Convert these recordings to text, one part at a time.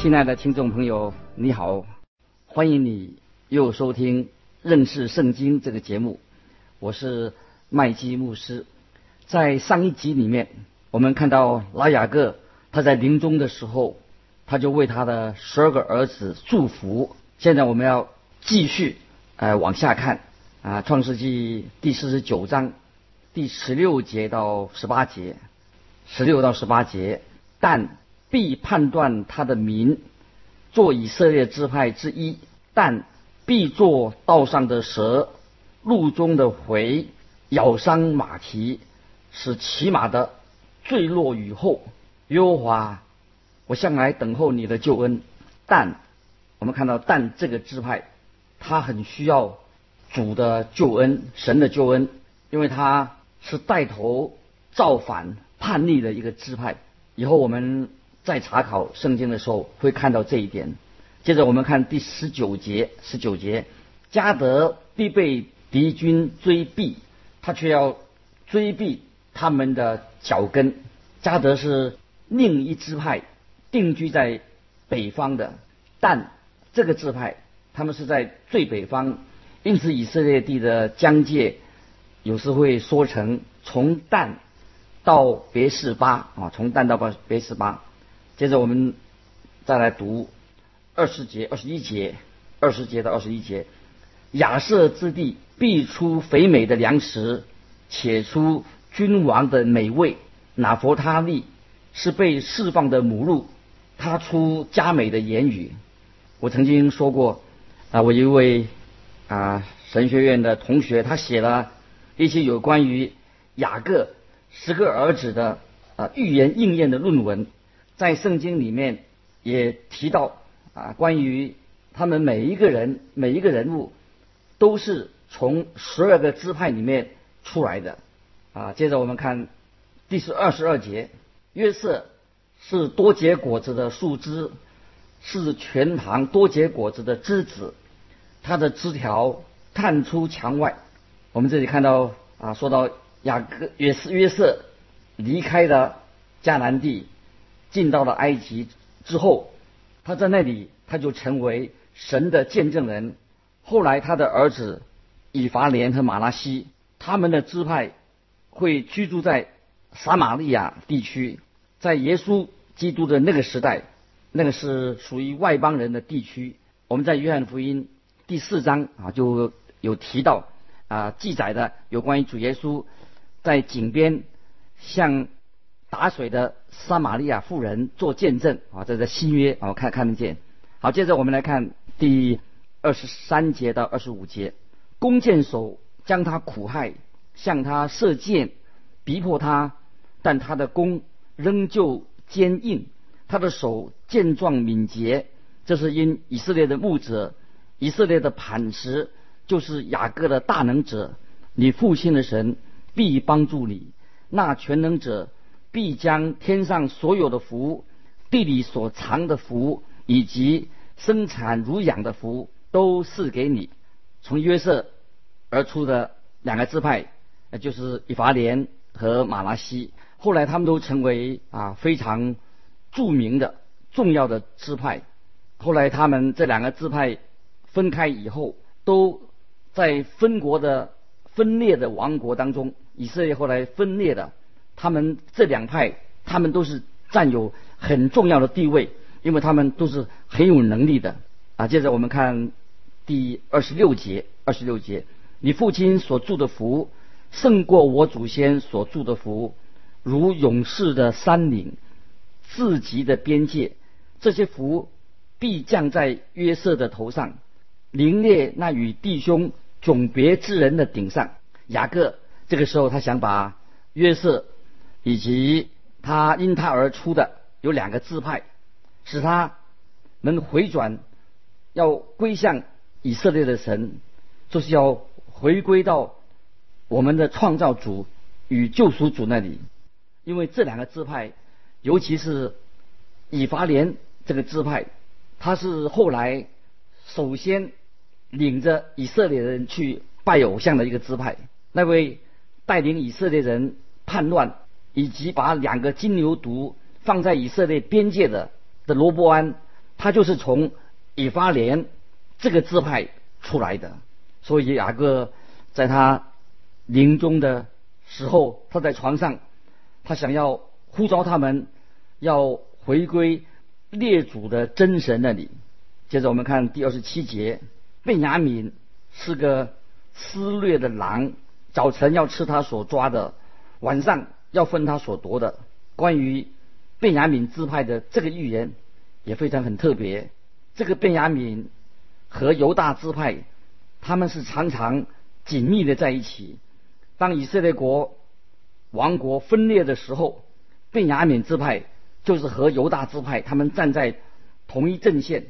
亲爱的听众朋友，你好，欢迎你又收听。认识圣经这个节目，我是麦基牧师。在上一集里面，我们看到拉雅各他在临终的时候，他就为他的十二个儿子祝福。现在我们要继续呃往下看啊，《创世纪》第四十九章第十六节到十八节，十六到十八节，但必判断他的民做以色列支派之一，但。必作道上的蛇，路中的回，咬伤马蹄，使骑马的坠落雨后。耶和华，我向来等候你的救恩。但我们看到，但这个支派，他很需要主的救恩，神的救恩，因为他是带头造反叛逆的一个支派。以后我们在查考圣经的时候会看到这一点。接着我们看第十九节，十九节，加德必被敌军追避，他却要追避他们的脚跟。加德是另一支派，定居在北方的，但这个支派他们是在最北方，因此以色列地的疆界有时会说成从但到别是巴啊，从但到别别是巴。接着我们再来读。二十节、二十一节、二十节到二十一节，亚瑟之地必出肥美的粮食，且出君王的美味。拿佛他利是被释放的母鹿，他出佳美的言语。我曾经说过，啊，我一位啊神学院的同学，他写了一些有关于雅各十个儿子的啊预言应验的论文，在圣经里面也提到。啊，关于他们每一个人、每一个人物，都是从十二个支派里面出来的。啊，接着我们看第十二十二节，约瑟是多结果子的树枝，是全堂多结果子的枝子，它的枝条探出墙外。我们这里看到啊，说到雅各约瑟约瑟离开了迦南地，进到了埃及之后。他在那里，他就成为神的见证人。后来，他的儿子以法莲和马拉西，他们的支派会居住在撒玛利亚地区。在耶稣基督的那个时代，那个是属于外邦人的地区。我们在约翰福音第四章啊就有提到啊记载的有关于主耶稣在井边向。打水的撒玛利亚妇人做见证啊，这是新约啊，看看得见。好，接着我们来看第二十三节到二十五节，弓箭手将他苦害，向他射箭，逼迫他，但他的弓仍旧坚硬，他的手健壮敏捷。这是因以色列的牧者，以色列的磐石，就是雅各的大能者，你父亲的神必帮助你，那全能者。必将天上所有的福，地里所藏的福，以及生产乳养的福，都赐给你。从约瑟而出的两个支派，那就是以法莲和马拉西。后来他们都成为啊非常著名的重要的支派。后来他们这两个支派分开以后，都在分国的分裂的王国当中，以色列后来分裂的。他们这两派，他们都是占有很重要的地位，因为他们都是很有能力的啊。接着我们看第二十六节，二十六节，你父亲所住的福胜过我祖先所住的福，如勇士的山岭，自极的边界，这些福必降在约瑟的头上，凌冽那与弟兄迥别之人的顶上。雅各这个时候他想把约瑟。以及他因他而出的有两个支派，使他能回转，要归向以色列的神，就是要回归到我们的创造主与救赎主那里。因为这两个支派，尤其是以法莲这个支派，他是后来首先领着以色列人去拜偶像的一个支派。那位带领以色列人叛乱，以及把两个金牛犊放在以色列边界的的罗伯安，他就是从以法莲这个支派出来的。所以雅各在他临终的时候，他在床上。他想要呼召他们，要回归列祖的真神那里。接着我们看第二十七节，贝雅敏是个撕裂的狼，早晨要吃他所抓的，晚上要分他所夺的。关于贝雅敏支派的这个预言也非常很特别。这个贝雅敏和犹大支派，他们是常常紧密的在一起。当以色列国。王国分裂的时候，便雅悯支派就是和犹大支派他们站在同一阵线，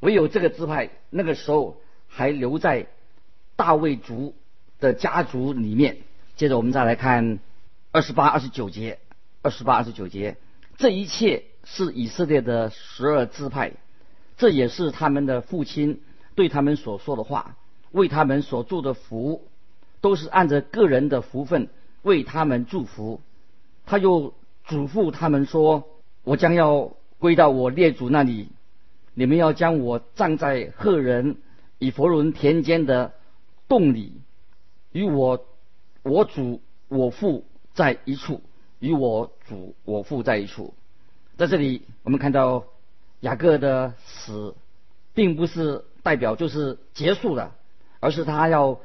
唯有这个支派那个时候还留在大卫族的家族里面。接着我们再来看二十八、二十九节，二十八、二十九节，这一切是以色列的十二支派，这也是他们的父亲对他们所说的话，为他们所做的福，都是按着个人的福分。为他们祝福，他又嘱咐他们说：“我将要归到我列祖那里，你们要将我葬在赫人以佛伦田间的洞里，与我我主我父在一处，与我主我父在一处。”在这里，我们看到雅各的死，并不是代表就是结束了，而是他要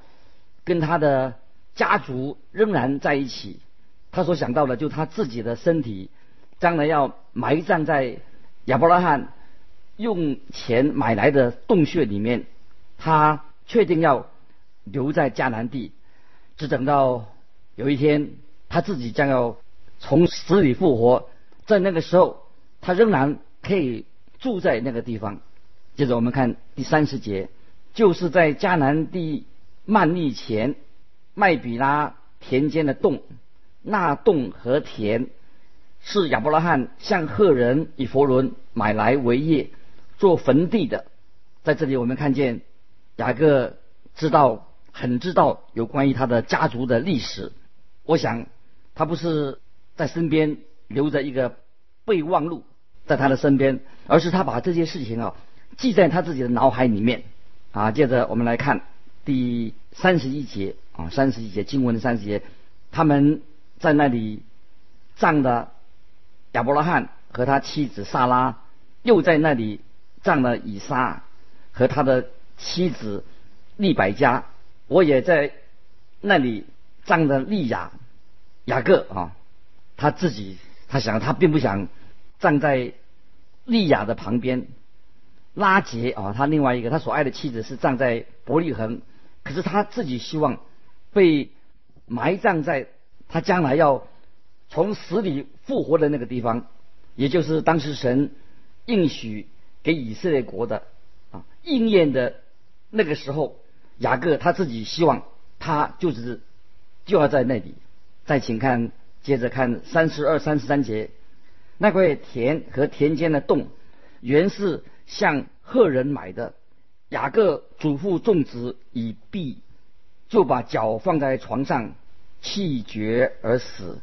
跟他的。家族仍然在一起，他所想到的就他自己的身体，将来要埋葬在亚伯拉罕用钱买来的洞穴里面。他确定要留在迦南地，只等到有一天他自己将要从死里复活，在那个时候，他仍然可以住在那个地方。接着我们看第三十节，就是在迦南地曼利前。麦比拉田间的洞，那洞和田是亚伯拉罕向赫人以弗伦买来为业做坟地的。在这里，我们看见雅各知道很知道有关于他的家族的历史。我想他不是在身边留着一个备忘录在他的身边，而是他把这些事情啊记在他自己的脑海里面。啊，接着我们来看第三十一节。啊，三十一节经文的三十节，他们在那里葬的亚伯拉罕和他妻子萨拉，又在那里葬了以撒和他的妻子利百加。我也在那里葬的利亚雅各啊，他自己他想他并不想站在利亚的旁边。拉杰啊，他另外一个他所爱的妻子是站在伯利恒，可是他自己希望。被埋葬在他将来要从死里复活的那个地方，也就是当时神应许给以色列国的啊应验的那个时候，雅各他自己希望他就是就要在那里。再请看，接着看三十二、三十三节，那块田和田间的洞原是向赫人买的，雅各祖父种植以避。就把脚放在床上，气绝而死，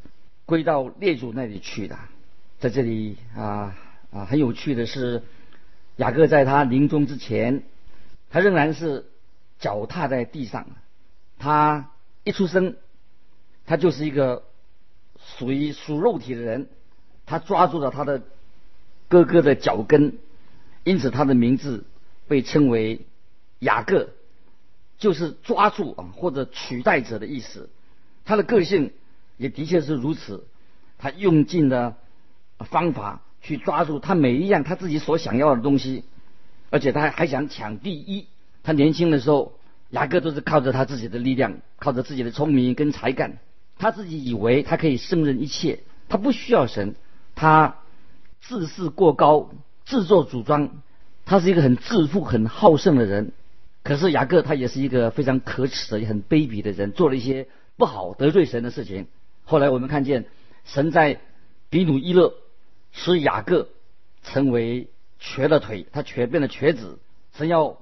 归到列祖那里去了。在这里啊啊，很有趣的是，雅各在他临终之前，他仍然是脚踏在地上。他一出生，他就是一个属于属肉体的人，他抓住了他的哥哥的脚跟，因此他的名字被称为雅各。就是抓住啊，或者取代者的意思。他的个性也的确是如此，他用尽了方法去抓住他每一样他自己所想要的东西，而且他还想抢第一。他年轻的时候，雅各都是靠着他自己的力量，靠着自己的聪明跟才干，他自己以为他可以胜任一切。他不需要神，他自视过高，自作主张，他是一个很自负、很好胜的人。可是雅各他也是一个非常可耻的、也很卑鄙的人，做了一些不好得罪神的事情。后来我们看见神在比努伊勒使雅各成为瘸了腿，他瘸变了瘸子，神要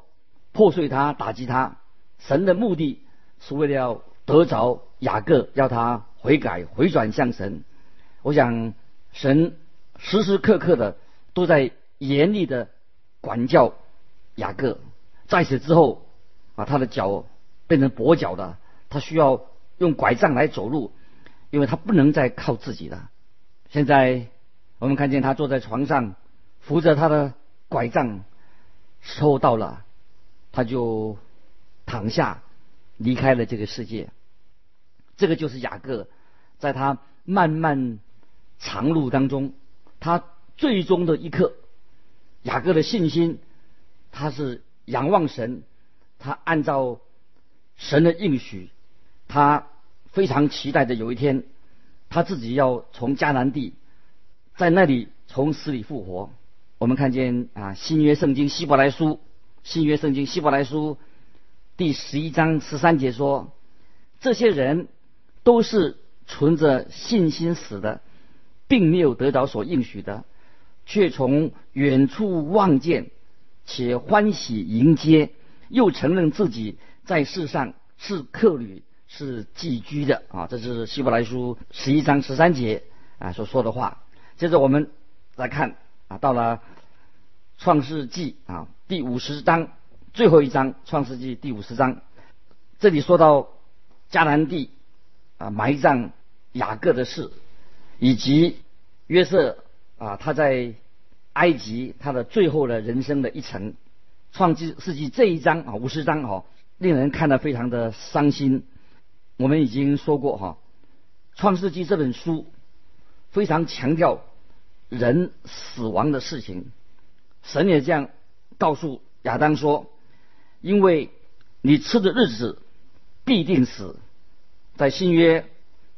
破碎他、打击他。神的目的是为了要得着雅各，要他悔改、回转向神。我想神时时刻刻的都在严厉的管教雅各。在此之后，啊，他的脚变成跛脚的，他需要用拐杖来走路，因为他不能再靠自己了。现在我们看见他坐在床上，扶着他的拐杖，时候到了，他就躺下，离开了这个世界。这个就是雅各，在他漫漫长路当中，他最终的一刻，雅各的信心，他是。仰望神，他按照神的应许，他非常期待着有一天，他自己要从迦南地，在那里从死里复活。我们看见啊，新约圣经希伯来书，新约圣经希伯来书第十一章十三节说，这些人都是存着信心死的，并没有得到所应许的，却从远处望见。且欢喜迎接，又承认自己在世上是客旅，是寄居的啊！这是希伯来书十一章十三节啊所说的话。接着我们来看啊，到了创世纪啊第五十章最后一章，创世纪第五十章，这里说到迦南地啊埋葬雅各的事，以及约瑟啊他在。埃及他的最后的人生的一层，创世纪这一章啊五十章哦，令人看得非常的伤心。我们已经说过哈，创世纪这本书非常强调人死亡的事情。神也这样告诉亚当说：“因为你吃的日子必定死。”在新约，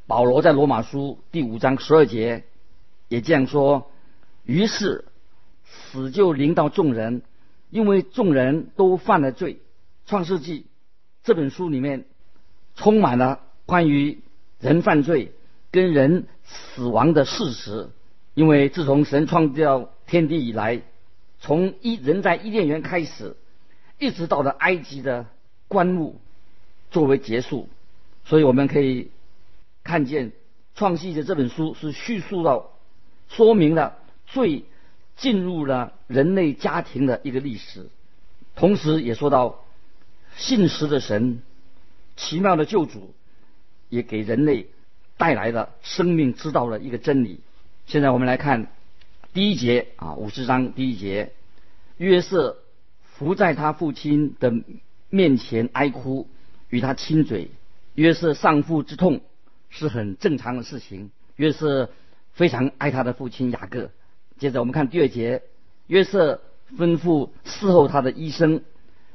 保罗在罗马书第五章十二节也这样说。于是。死就临到众人，因为众人都犯了罪。创世纪这本书里面充满了关于人犯罪跟人死亡的事实。因为自从神创造天地以来，从一人在伊甸园开始，一直到了埃及的棺木作为结束，所以我们可以看见创世的这本书是叙述到说明了罪。进入了人类家庭的一个历史，同时也说到信实的神、奇妙的救主，也给人类带来了生命之道的一个真理。现在我们来看第一节啊，五十章第一节，约瑟伏在他父亲的面前哀哭，与他亲嘴。约瑟丧父之痛是很正常的事情。约瑟非常爱他的父亲雅各。接着我们看第二节，约瑟吩咐伺候他的医生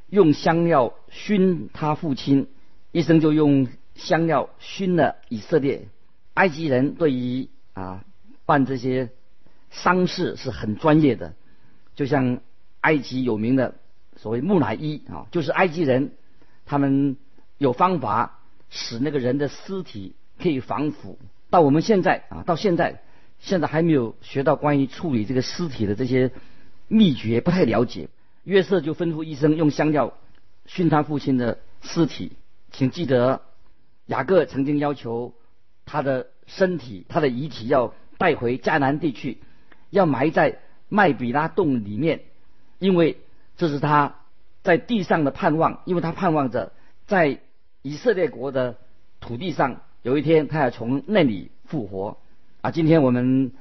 用香料熏他父亲，医生就用香料熏了以色列。埃及人对于啊办这些丧事是很专业的，就像埃及有名的所谓木乃伊啊，就是埃及人他们有方法使那个人的尸体可以防腐。到我们现在啊，到现在。现在还没有学到关于处理这个尸体的这些秘诀，不太了解。约瑟就吩咐医生用香料熏他父亲的尸体。请记得，雅各曾经要求他的身体、他的遗体要带回迦南地区，要埋在麦比拉洞里面，因为这是他在地上的盼望，因为他盼望着在以色列国的土地上有一天他要从那里复活。啊，今天我们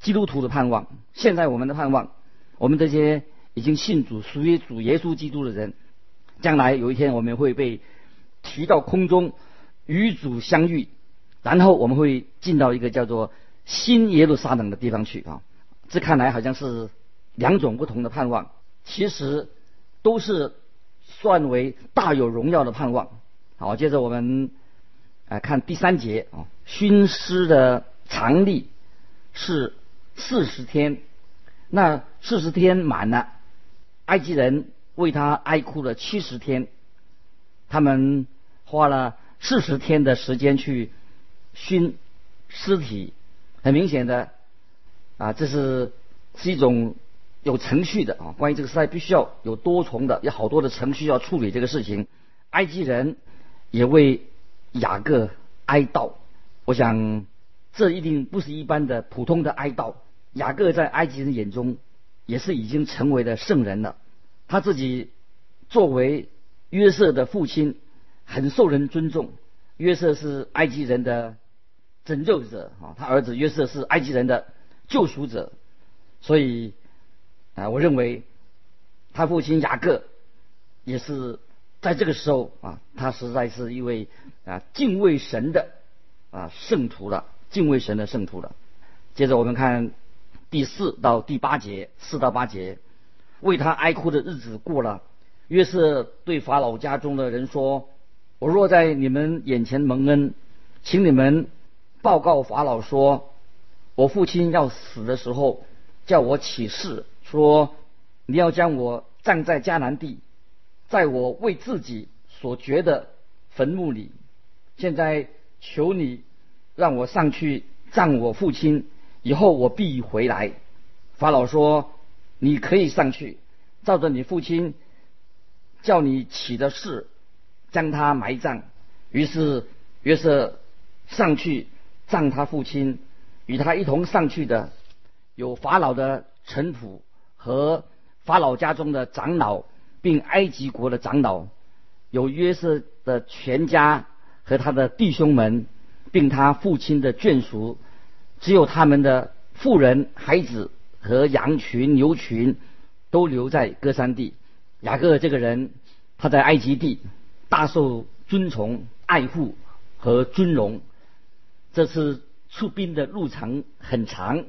基督徒的盼望，现在我们的盼望，我们这些已经信主、属于主耶稣基督的人，将来有一天我们会被提到空中与主相遇，然后我们会进到一个叫做新耶路撒冷的地方去啊。这看来好像是两种不同的盼望，其实都是算为大有荣耀的盼望。好，接着我们来看第三节啊，熏尸的。常例是四十天。那四十天满了，埃及人为他哀哭了七十天。他们花了四十天的时间去熏尸体，很明显的啊，这是是一种有程序的啊。关于这个时代，必须要有多重的，有好多的程序要处理这个事情。埃及人也为雅各哀悼，我想这一定不是一般的普通的哀悼。雅各在埃及人眼中也是已经成为了圣人了，他自己作为。约瑟的父亲很受人尊重。约瑟是埃及人的拯救者啊，他儿子约瑟是埃及人的救赎者。所以啊，我认为他父亲雅各也是在这个时候啊，他实在是一位啊敬畏神的啊圣徒了，敬畏神的圣徒了。接着我们看第四到第八节，四到八节，为他哀哭的日子过了。约瑟对法老家中的人说：“我若在你们眼前蒙恩，请你们报告法老说，我父亲要死的时候，叫我起誓说，你要将我葬在迦南地，在我为自己所掘的坟墓里。现在求你让我上去葬我父亲，以后我必回来。”法老说：“你可以上去，照着你父亲。”叫你起的事，将他埋葬。于是约瑟上去葬他父亲，与他一同上去的有法老的臣仆和法老家中的长老，并埃及国的长老，有约瑟的全家和他的弟兄们，并他父亲的眷属，只有他们的妇人、孩子和羊群、牛群都留在歌山地。雅各这个人，他在埃及地大受尊崇、爱护和尊荣。这次出兵的路程很长，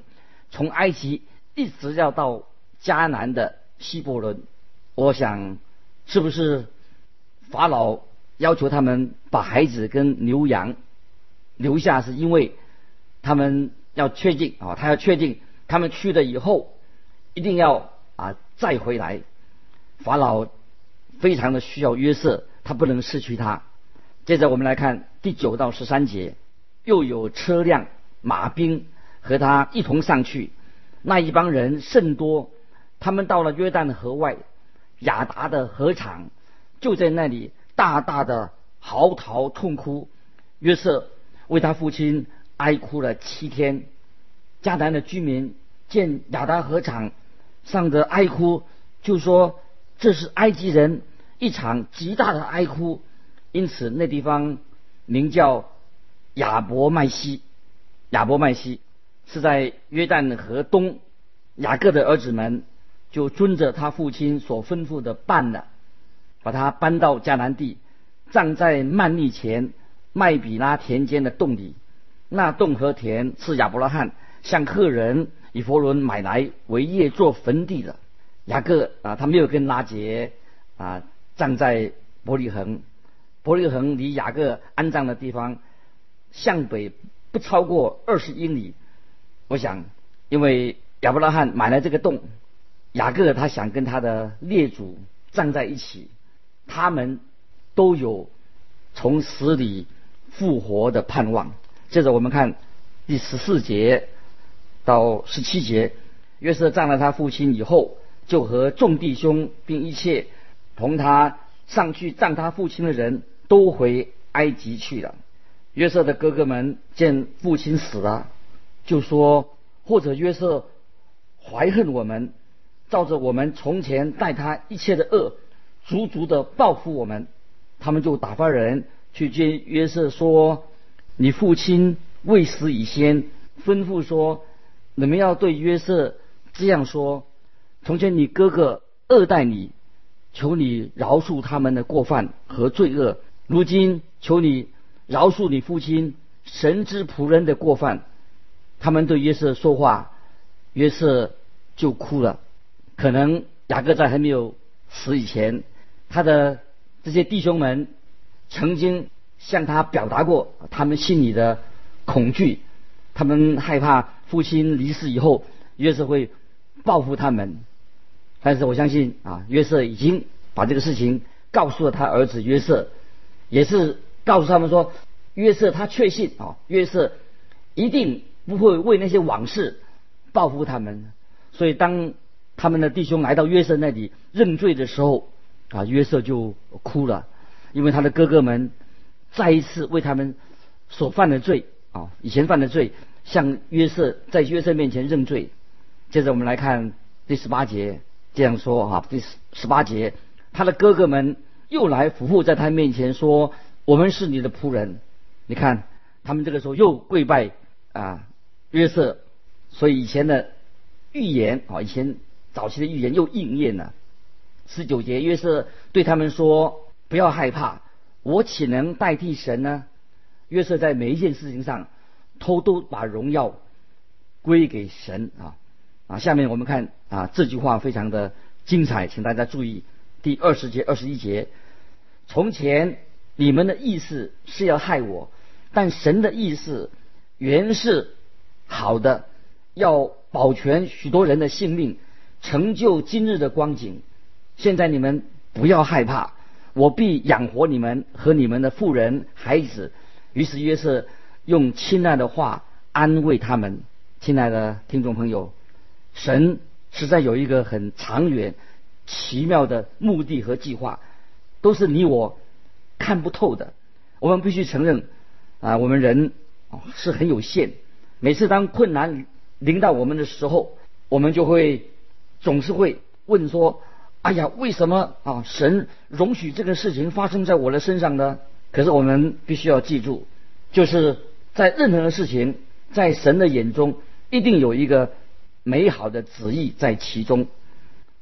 从埃及一直要到迦南的希伯伦。我想，是不是法老要求他们把孩子跟牛羊留下，是因为他们要确定啊，他要确定他们去了以后一定要啊再回来。法老非常的需要约瑟，他不能失去他。接着我们来看第九到十三节，又有车辆、马兵和他一同上去。那一帮人甚多，他们到了约旦河外亚达的河场，就在那里大大的嚎啕痛哭。约瑟为他父亲哀哭了七天。迦南的居民见亚达河场上的哀哭，就说。这是埃及人一场极大的哀哭，因此那地方名叫亚伯麦西。亚伯麦西是在约旦河东。雅各的儿子们就遵着他父亲所吩咐的办了，把他搬到迦南地，葬在曼利前麦比拉田间的洞里。那洞和田是亚伯拉罕向客人以佛伦买来为业做坟地的。雅各啊，他没有跟拉杰啊站在伯利恒，伯利恒离雅各安葬的地方向北不超过二十英里。我想，因为亚伯拉罕买了这个洞，雅各他想跟他的列祖站在一起，他们都有从死里复活的盼望。接着我们看第十四节到十七节，约瑟葬了他父亲以后。就和众弟兄并一切同他上去葬他父亲的人都回埃及去了。约瑟的哥哥们见父亲死了，就说：或者约瑟怀恨我们，照着我们从前待他一切的恶，足足的报复我们。他们就打发人去见约瑟，说：你父亲未死以先，吩咐说，你们要对约瑟这样说。从前你哥哥恶待你，求你饶恕他们的过犯和罪恶。如今求你饶恕你父亲神之仆人的过犯。他们对约瑟说话，约瑟就哭了。可能雅各在还没有死以前，他的这些弟兄们曾经向他表达过他们心里的恐惧，他们害怕父亲离世以后，约瑟会报复他们。但是我相信啊，约瑟已经把这个事情告诉了他儿子约瑟，也是告诉他们说，约瑟他确信啊，约瑟一定不会为那些往事报复他们。所以当他们的弟兄来到约瑟那里认罪的时候，啊，约瑟就哭了，因为他的哥哥们再一次为他们所犯的罪啊，以前犯的罪，向约瑟在约瑟面前认罪。接着我们来看第十八节。这样说哈，第十十八节，他的哥哥们又来伏伏在他面前说：“我们是你的仆人。”你看，他们这个时候又跪拜啊约瑟，所以以前的预言啊，以前早期的预言又应验了。十九节，约瑟对他们说：“不要害怕，我岂能代替神呢？”约瑟在每一件事情上，偷偷把荣耀归给神啊。啊，下面我们看啊，这句话非常的精彩，请大家注意第二十节、二十一节。从前你们的意思是要害我，但神的意思原是好的，要保全许多人的性命，成就今日的光景。现在你们不要害怕，我必养活你们和你们的妇人、孩子。于是约瑟用亲爱的话安慰他们。亲爱的听众朋友。神实在有一个很长远、奇妙的目的和计划，都是你我看不透的。我们必须承认，啊，我们人是很有限。每次当困难临到我们的时候，我们就会总是会问说：“哎呀，为什么啊？神容许这个事情发生在我的身上呢？”可是我们必须要记住，就是在任何的事情，在神的眼中，一定有一个。美好的旨意在其中，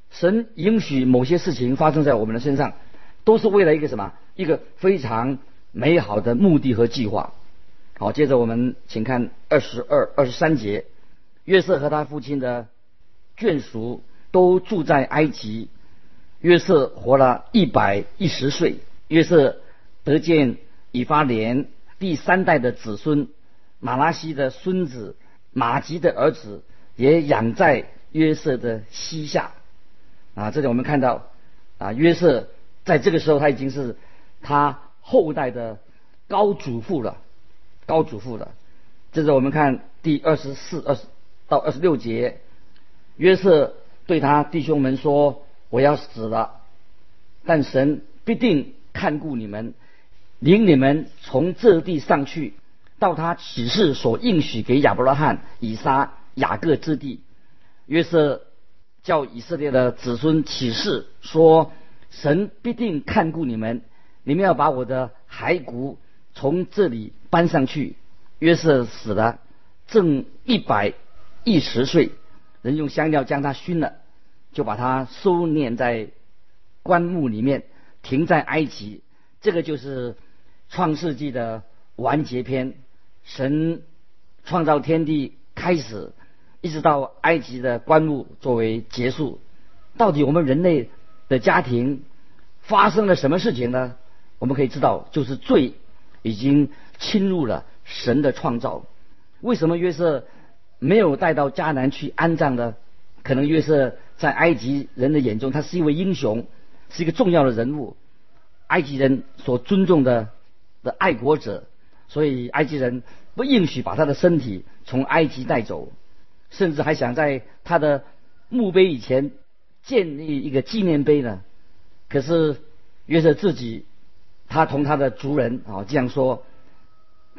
神允许某些事情发生在我们的身上，都是为了一个什么？一个非常美好的目的和计划。好，接着我们请看二十二、二十三节。约瑟和他父亲的眷属都住在埃及。约瑟活了一百一十岁。约瑟得见以发莲第三代的子孙马拉西的孙子马吉的儿子。也养在约瑟的膝下，啊，这里我们看到，啊，约瑟在这个时候他已经是他后代的高祖父了，高祖父了。这是我们看第二十四、二十到二十六节，约瑟对他弟兄们说：“我要死了，但神必定看顾你们，领你们从这地上去，到他启示所应许给亚伯拉罕、以撒。”雅各之地，约瑟叫以色列的子孙起誓说：“神必定看顾你们，你们要把我的骸骨从这里搬上去。”约瑟死了，正一百一十岁，人用香料将它熏了，就把它收敛在棺木里面，停在埃及。这个就是创世纪的完结篇，神创造天地开始。一直到埃及的棺木作为结束，到底我们人类的家庭发生了什么事情呢？我们可以知道，就是罪已经侵入了神的创造。为什么约瑟没有带到迦南去安葬的？可能约瑟在埃及人的眼中，他是一位英雄，是一个重要的人物，埃及人所尊重的的爱国者，所以埃及人不允许把他的身体从埃及带走。甚至还想在他的墓碑以前建立一个纪念碑呢。可是约瑟自己，他同他的族人啊这样说：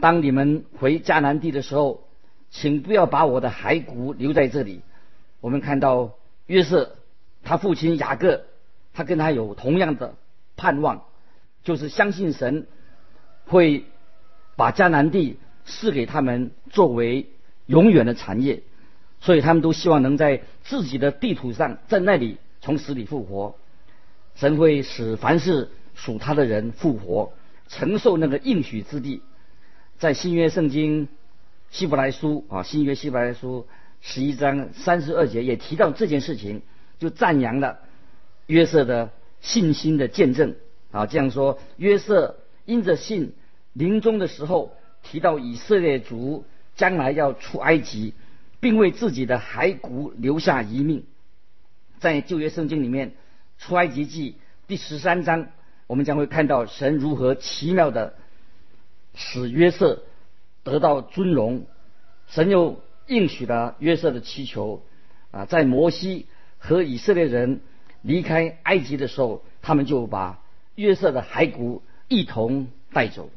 当你们回迦南地的时候，请不要把我的骸骨留在这里。我们看到约瑟他父亲雅各，他跟他有同样的盼望，就是相信神会把迦南地赐给他们作为永远的产业。所以他们都希望能在自己的地图上，在那里从死里复活。神会使凡是属他的人复活，承受那个应许之地。在新约圣经希伯来书啊，新约希伯来书十一章三十二节也提到这件事情，就赞扬了约瑟的信心的见证啊。这样说，约瑟因着信，临终的时候提到以色列族将来要出埃及。并为自己的骸骨留下遗命。在旧约圣经里面，出埃及记第十三章，我们将会看到神如何奇妙的使约瑟得到尊荣。神又应许了约瑟的祈求啊，在摩西和以色列人离开埃及的时候，他们就把约瑟的骸骨一同带走。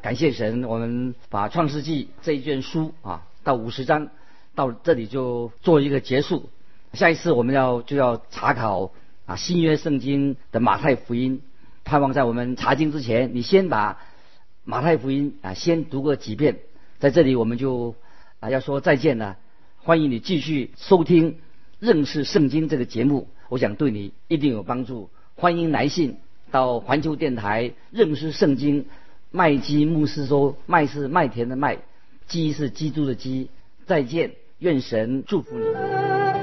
感谢神，我们把创世纪这一卷书啊，到五十章到这里就做一个结束。下一次我们要就要查考啊新约圣经的马太福音，盼望在我们查经之前，你先把马太福音啊先读过几遍，在这里我们就啊要说再见了。欢迎你继续收听认识圣经这个节目，我想对你一定有帮助。欢迎来信到环球电台认识圣经麦基牧师说麦是麦田的麦，基是基督的基。再见，愿神祝福你。